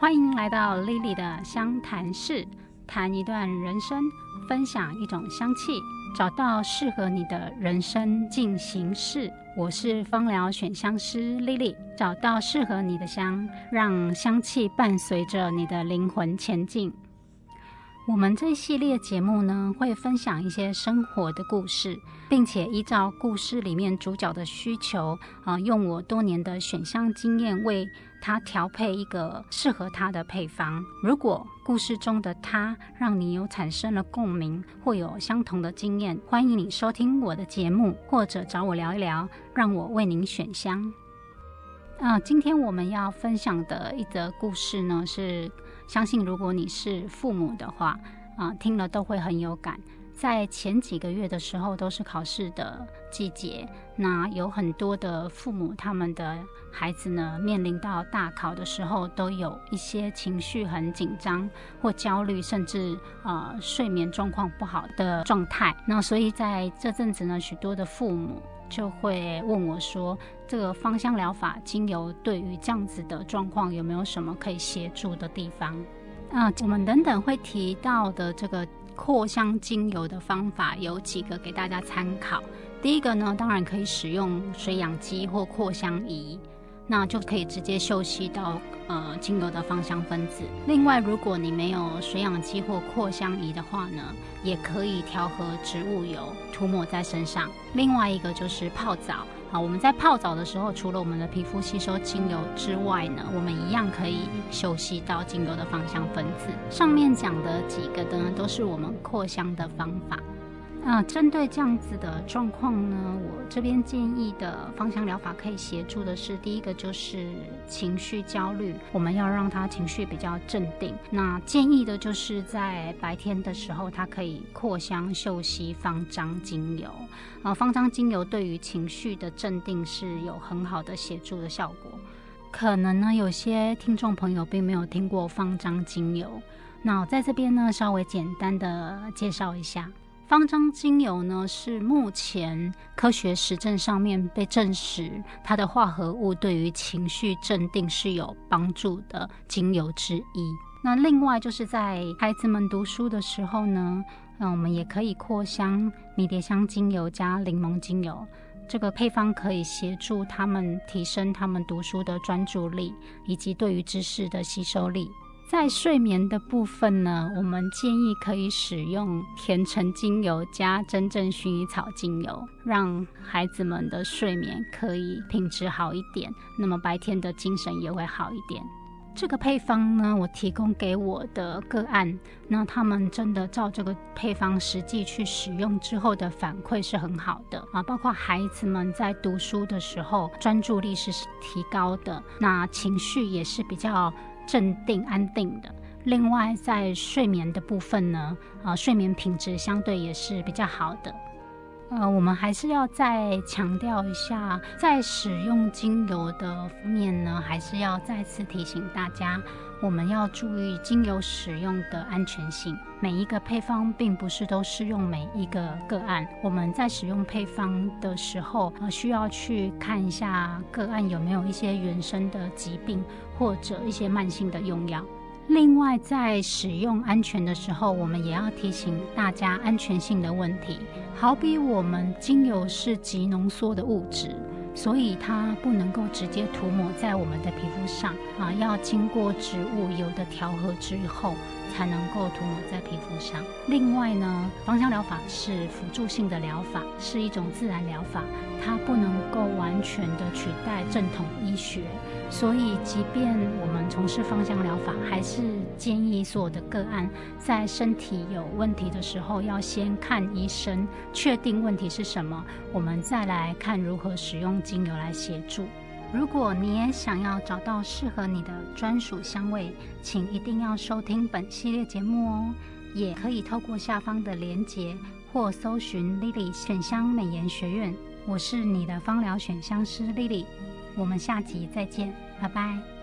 欢迎来到 Lily 的香谈室，谈一段人生，分享一种香气，找到适合你的人生进行式。我是芳疗选香师 Lily，找到适合你的香，让香气伴随着你的灵魂前进。我们这系列节目呢，会分享一些生活的故事，并且依照故事里面主角的需求，啊，用我多年的选香经验为他调配一个适合他的配方。如果故事中的他让你有产生了共鸣，或有相同的经验，欢迎你收听我的节目，或者找我聊一聊，让我为您选香。啊，今天我们要分享的一则故事呢是。相信如果你是父母的话，啊，听了都会很有感。在前几个月的时候，都是考试的季节，那有很多的父母，他们的孩子呢，面临到大考的时候，都有一些情绪很紧张或焦虑，甚至呃睡眠状况不好的状态。那所以在这阵子呢，许多的父母。就会问我说：“这个芳香疗法精油对于这样子的状况有没有什么可以协助的地方？”啊，我们等等会提到的这个扩香精油的方法有几个给大家参考。第一个呢，当然可以使用水氧机或扩香仪。那就可以直接嗅吸到呃精油的芳香分子。另外，如果你没有水氧机或扩香仪的话呢，也可以调和植物油涂抹在身上。另外一个就是泡澡啊，我们在泡澡的时候，除了我们的皮肤吸收精油之外呢，我们一样可以嗅吸到精油的芳香分子。上面讲的几个呢，都是我们扩香的方法。啊，针对这样子的状况呢，我这边建议的芳香疗法可以协助的是，第一个就是情绪焦虑，我们要让他情绪比较镇定。那建议的就是在白天的时候，他可以扩香嗅吸方樟精油。啊，方樟精油对于情绪的镇定是有很好的协助的效果。可能呢，有些听众朋友并没有听过方樟精油，那在这边呢，稍微简单的介绍一下。方樟精油呢，是目前科学实证上面被证实，它的化合物对于情绪镇定是有帮助的精油之一。那另外就是在孩子们读书的时候呢，那我们也可以扩香迷迭香精油加柠檬精油，这个配方可以协助他们提升他们读书的专注力以及对于知识的吸收力。在睡眠的部分呢，我们建议可以使用甜橙精油加真正薰衣草精油，让孩子们的睡眠可以品质好一点，那么白天的精神也会好一点。这个配方呢，我提供给我的个案，那他们真的照这个配方实际去使用之后的反馈是很好的啊，包括孩子们在读书的时候专注力是提高的，那情绪也是比较。镇定安定的。另外，在睡眠的部分呢，啊，睡眠品质相对也是比较好的。呃，我们还是要再强调一下，在使用精油的面呢，还是要再次提醒大家。我们要注意精油使用的安全性。每一个配方并不是都适用每一个个案。我们在使用配方的时候，呃，需要去看一下个案有没有一些原生的疾病或者一些慢性的用药。另外，在使用安全的时候，我们也要提醒大家安全性的问题。好比我们精油是极浓缩的物质。所以它不能够直接涂抹在我们的皮肤上啊，要经过植物油的调和之后，才能够涂抹在皮肤上。另外呢，芳香疗法是辅助性的疗法，是一种自然疗法，它不能够完全的取代正统医学。所以，即便我们从事芳香疗法，还是建议所有的个案在身体有问题的时候，要先看医生，确定问题是什么，我们再来看如何使用精油来协助。如果你也想要找到适合你的专属香味，请一定要收听本系列节目哦。也可以透过下方的连结或搜寻 Lily 选香美颜学院，我是你的芳疗选香师 Lily。我们下集再见，拜拜。